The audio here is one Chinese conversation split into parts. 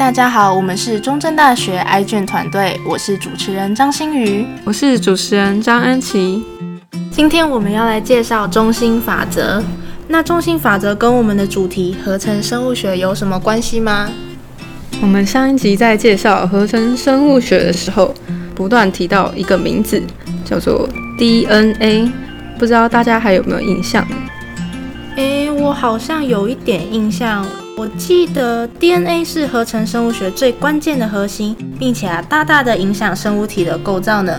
大家好，我们是中正大学 i 卷团队，我是主持人张馨予，我是主持人张安琪。今天我们要来介绍中心法则。那中心法则跟我们的主题合成生物学有什么关系吗？我们上一集在介绍合成生物学的时候，不断提到一个名字，叫做 DNA，不知道大家还有没有印象？诶，我好像有一点印象。我记得 DNA 是合成生物学最关键的核心，并且啊，大大的影响生物体的构造呢。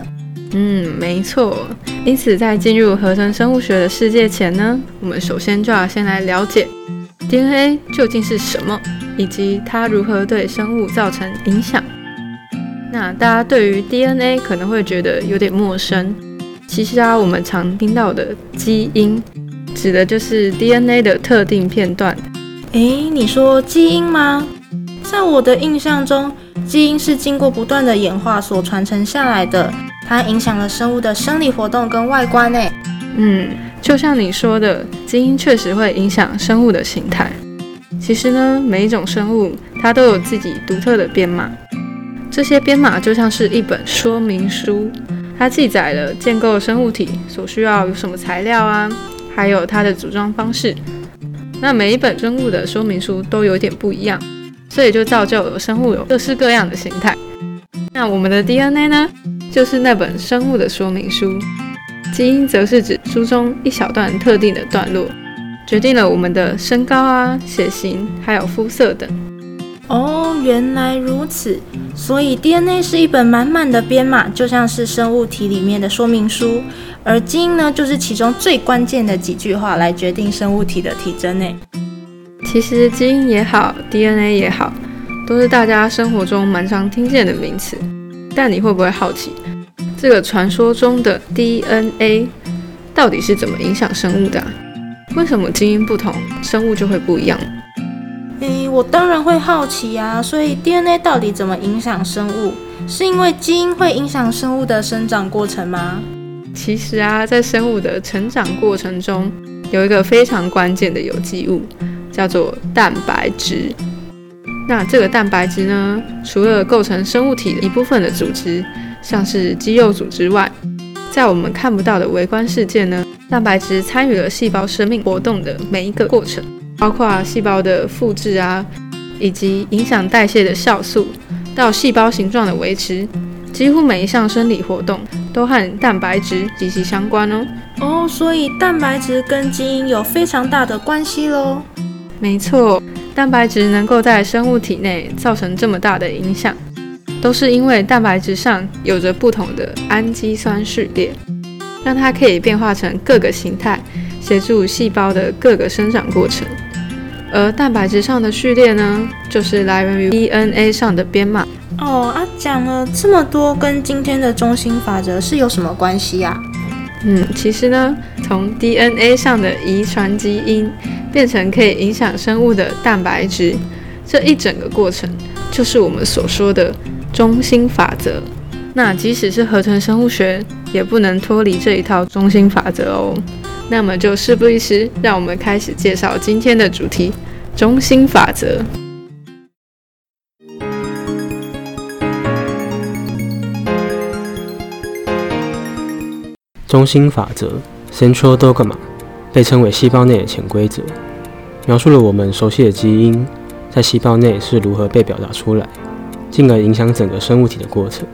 嗯，没错。因此，在进入合成生物学的世界前呢，我们首先就要先来了解 DNA 究竟是什么，以及它如何对生物造成影响。那大家对于 DNA 可能会觉得有点陌生。其实啊，我们常听到的基因，指的就是 DNA 的特定片段。诶，你说基因吗？在我的印象中，基因是经过不断的演化所传承下来的，它影响了生物的生理活动跟外观呢。嗯，就像你说的，基因确实会影响生物的形态。其实呢，每一种生物它都有自己独特的编码，这些编码就像是一本说明书，它记载了建构生物体所需要有什么材料啊，还有它的组装方式。那每一本生物的说明书都有点不一样，所以就造就了生物有各式各样的形态。那我们的 DNA 呢，就是那本生物的说明书。基因则是指书中一小段特定的段落，决定了我们的身高啊、血型，还有肤色等。哦，原来如此。所以 DNA 是一本满满的编码，就像是生物体里面的说明书。而基因呢，就是其中最关键的几句话来决定生物体的体征呢。其实基因也好，DNA 也好，都是大家生活中蛮常听见的名词。但你会不会好奇，这个传说中的 DNA 到底是怎么影响生物的啊？为什么基因不同，生物就会不一样？诶，我当然会好奇啊。所以 DNA 到底怎么影响生物？是因为基因会影响生物的生长过程吗？其实啊，在生物的成长过程中，有一个非常关键的有机物，叫做蛋白质。那这个蛋白质呢，除了构成生物体的一部分的组织，像是肌肉组织外，在我们看不到的微观世界呢，蛋白质参与了细胞生命活动的每一个过程，包括细胞的复制啊，以及影响代谢的酵素，到细胞形状的维持。几乎每一项生理活动都和蛋白质息息相关哦。哦，所以蛋白质跟基因有非常大的关系喽。没错，蛋白质能够在生物体内造成这么大的影响，都是因为蛋白质上有着不同的氨基酸序列，让它可以变化成各个形态，协助细胞的各个生长过程。而蛋白质上的序列呢，就是来源于 DNA 上的编码。哦啊，讲了这么多，跟今天的中心法则是有什么关系呀？嗯，其实呢，从 DNA 上的遗传基因变成可以影响生物的蛋白质，这一整个过程就是我们所说的中心法则。那即使是合成生物学，也不能脱离这一套中心法则哦。那么就事不宜迟，让我们开始介绍今天的主题——中心法则。中心法则 （Central Dogma） 被称为细胞内的潜规则，描述了我们熟悉的基因在细胞内是如何被表达出来，进而影响整个生物体的过程。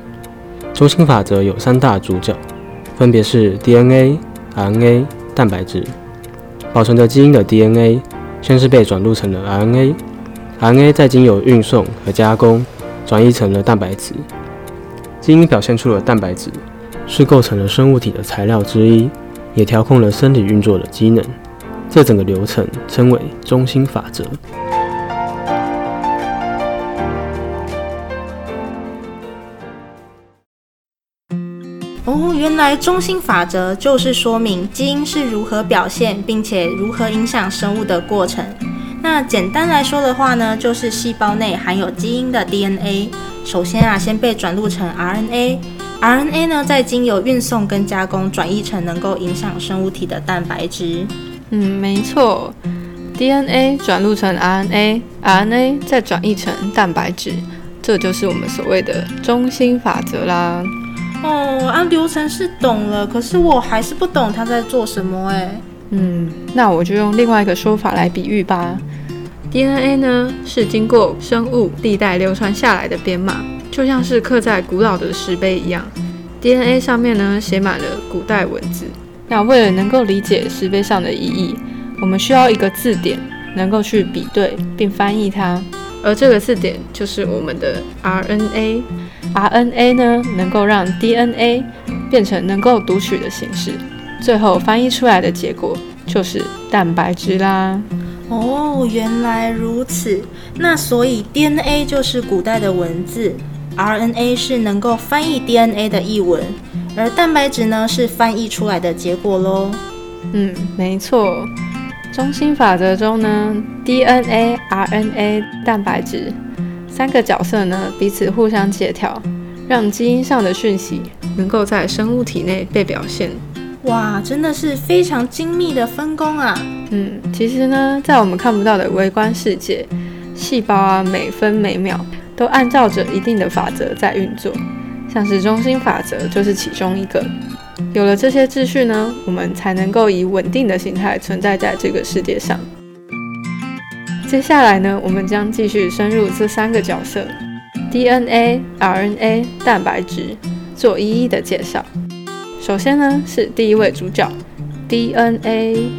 中心法则有三大主角，分别是 DNA、RNA、蛋白质。保存着基因的 DNA 先是被转录成了 RNA，RNA 再经由运送和加工转移成了蛋白质。基因表现出了蛋白质。是构成了生物体的材料之一，也调控了身体运作的机能。这整个流程称为中心法则。原来中心法则就是说明基因是如何表现，并且如何影响生物的过程。那简单来说的话呢，就是细胞内含有基因的 DNA，首先啊，先被转录成 RNA。RNA 呢，在经由运送跟加工转译成能够影响生物体的蛋白质。嗯，没错。DNA 转录成 RNA，RNA 再转译成蛋白质，这就是我们所谓的中心法则啦。哦，按流程是懂了，可是我还是不懂他在做什么哎。嗯，那我就用另外一个说法来比喻吧。DNA 呢，是经过生物历代流传下来的编码，就像是刻在古老的石碑一样。DNA 上面呢，写满了古代文字。那为了能够理解石碑上的意义，我们需要一个字典，能够去比对并翻译它。而这个字典就是我们的 RNA。RNA 呢，能够让 DNA 变成能够读取的形式，最后翻译出来的结果就是蛋白质啦。哦，原来如此。那所以 DNA 就是古代的文字，RNA 是能够翻译 DNA 的译文，而蛋白质呢，是翻译出来的结果喽。嗯，没错。中心法则中呢，DNA、RNA、蛋白质三个角色呢，彼此互相协调，让基因上的讯息能够在生物体内被表现。哇，真的是非常精密的分工啊！嗯，其实呢，在我们看不到的微观世界，细胞啊，每分每秒都按照着一定的法则在运作，像是中心法则就是其中一个。有了这些秩序呢，我们才能够以稳定的形态存在在这个世界上。接下来呢，我们将继续深入这三个角色：DNA、RNA、蛋白质，做一一的介绍。首先呢，是第一位主角 DNA。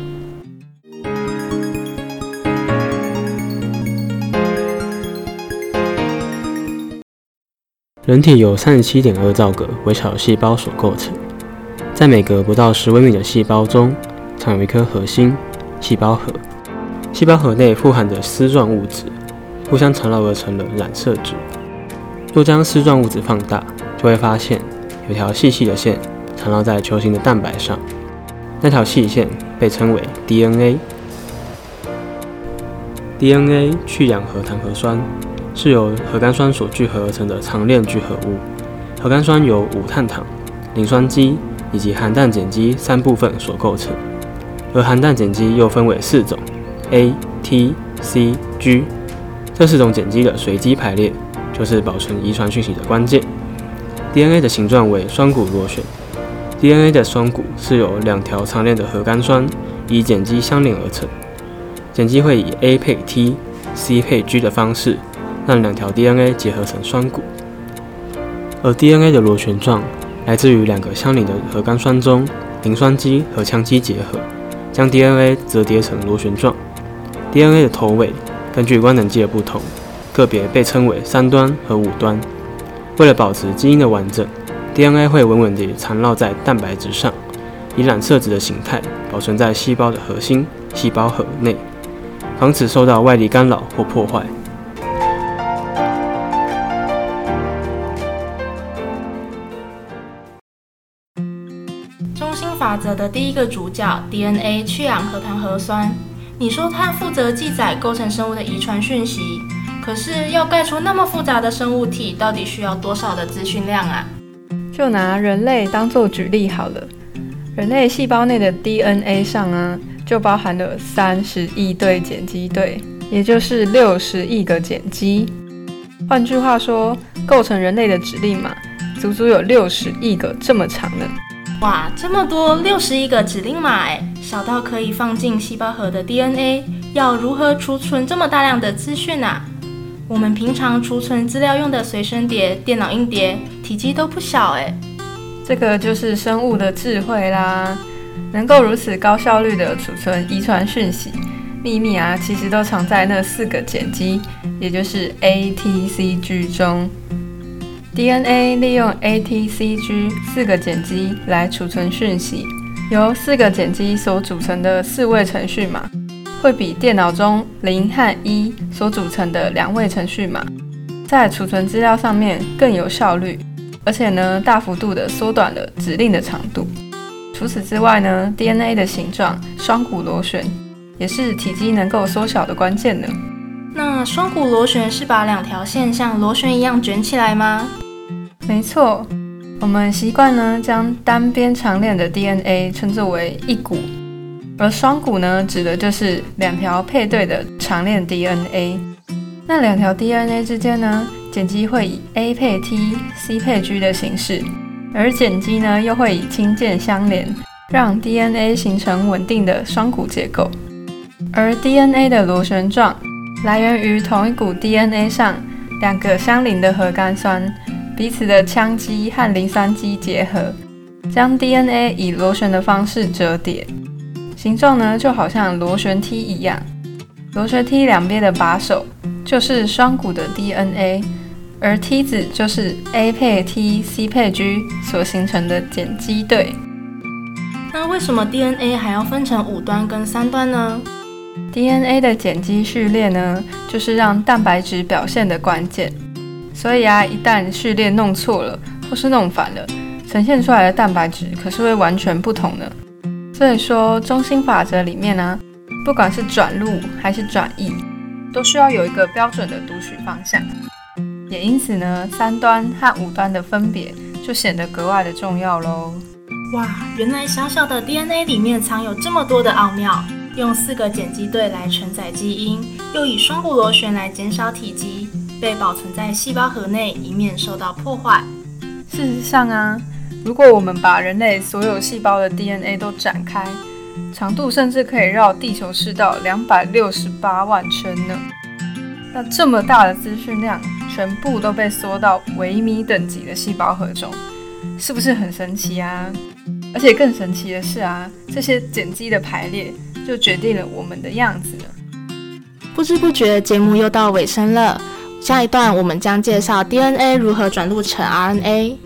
人体由三十七点二兆个微小细胞所构成，在每个不到十微米的细胞中，藏有一颗核心——细胞核。细胞核内富含着丝状物质，互相缠绕而成的染色质。若将丝状物质放大，就会发现有条细细的线。缠绕在球形的蛋白上，那条细线被称为 DNA。DNA 去氧核糖核酸是由核苷酸所聚合而成的长链聚合物。核苷酸由五碳糖、磷酸基以及含氮碱基三部分所构成，而含氮碱基又分为四种：A、T、C、G。这四种碱基的随机排列，就是保存遗传讯息的关键。DNA 的形状为双股螺旋。DNA 的双股是由两条长链的核苷酸以碱基相连而成，碱基会以 A 配 T、C 配 G 的方式让两条 DNA 结合成双股，而 DNA 的螺旋状来自于两个相邻的核苷酸中磷酸基和羟基结合，将 DNA 折叠成螺旋状。DNA 的头尾根据官能基的不同，个别被称为三端和五端。为了保持基因的完整。DNA 会稳稳地缠绕在蛋白质上，以染色质的形态保存在细胞的核心——细胞核内，防止受到外力干扰或破坏。法则的第一个主角 DNA 去氧核糖核酸，你说它负责记载构成生物的遗传讯息，可是要盖出那么复杂的生物体，到底需要多少的资讯量啊？就拿人类当做举例好了，人类细胞内的 DNA 上啊，就包含了三十亿对碱基对，也就是六十亿个碱基。换句话说，构成人类的指令码，足足有六十亿个这么长呢。哇，这么多六十一个指令码哎，小到可以放进细胞核的 DNA，要如何储存这么大量的资讯啊？我们平常储存资料用的随身碟、电脑硬碟，体积都不小诶。这个就是生物的智慧啦，能够如此高效率地储存遗传讯息，秘密啊，其实都藏在那四个碱基，也就是 A、T、C、G 中。DNA 利用 A、T、C、G 四个碱基来储存讯息，由四个碱基所组成的四位程序码。会比电脑中零和一所组成的两位程序码，在储存资料上面更有效率，而且呢，大幅度的缩短了指令的长度。除此之外呢，DNA 的形状双股螺旋，也是体积能够缩小的关键呢。那双股螺旋是把两条线像螺旋一样卷起来吗？没错，我们习惯呢将单边长链的 DNA 称作为一股。而双股呢，指的就是两条配对的长链 DNA。那两条 DNA 之间呢，碱基会以 A 配 T、C 配 G 的形式，而碱基呢又会以氢键相连，让 DNA 形成稳定的双股结构。而 DNA 的螺旋状来源于同一股 DNA 上两个相邻的核苷酸，彼此的羟基和磷酸基结合，将 DNA 以螺旋的方式折叠，形状呢就好像螺旋梯一样。螺旋梯两边的把手就是双股的 DNA，而梯子就是 A 配 T、C 配 G 所形成的碱基对。那为什么 DNA 还要分成五端跟三端呢？DNA 的碱基序列呢，就是让蛋白质表现的关键。所以啊，一旦序列弄错了或是弄反了，呈现出来的蛋白质可是会完全不同的。所以说，中心法则里面呢、不管是转录还是转译，都需要有一个标准的读取方向。也因此呢，三端和五端的分别就显得格外的重要喽。哇，原来小小的 DNA 里面藏有这么多的奥妙。用四个碱基对来承载基因，又以双股螺旋来减少体积，被保存在细胞核内，以免受到破坏。事实上啊，如果我们把人类所有细胞的 DNA 都展开，长度甚至可以绕地球赤道两百六十八万圈呢。那这么大的资讯量，全部都被缩到微米等级的细胞核中，是不是很神奇啊？而且更神奇的是啊，这些碱基的排列就决定了我们的样子了。不知不觉，节目又到尾声了。下一段我们将介绍 DNA 如何转录成 RNA。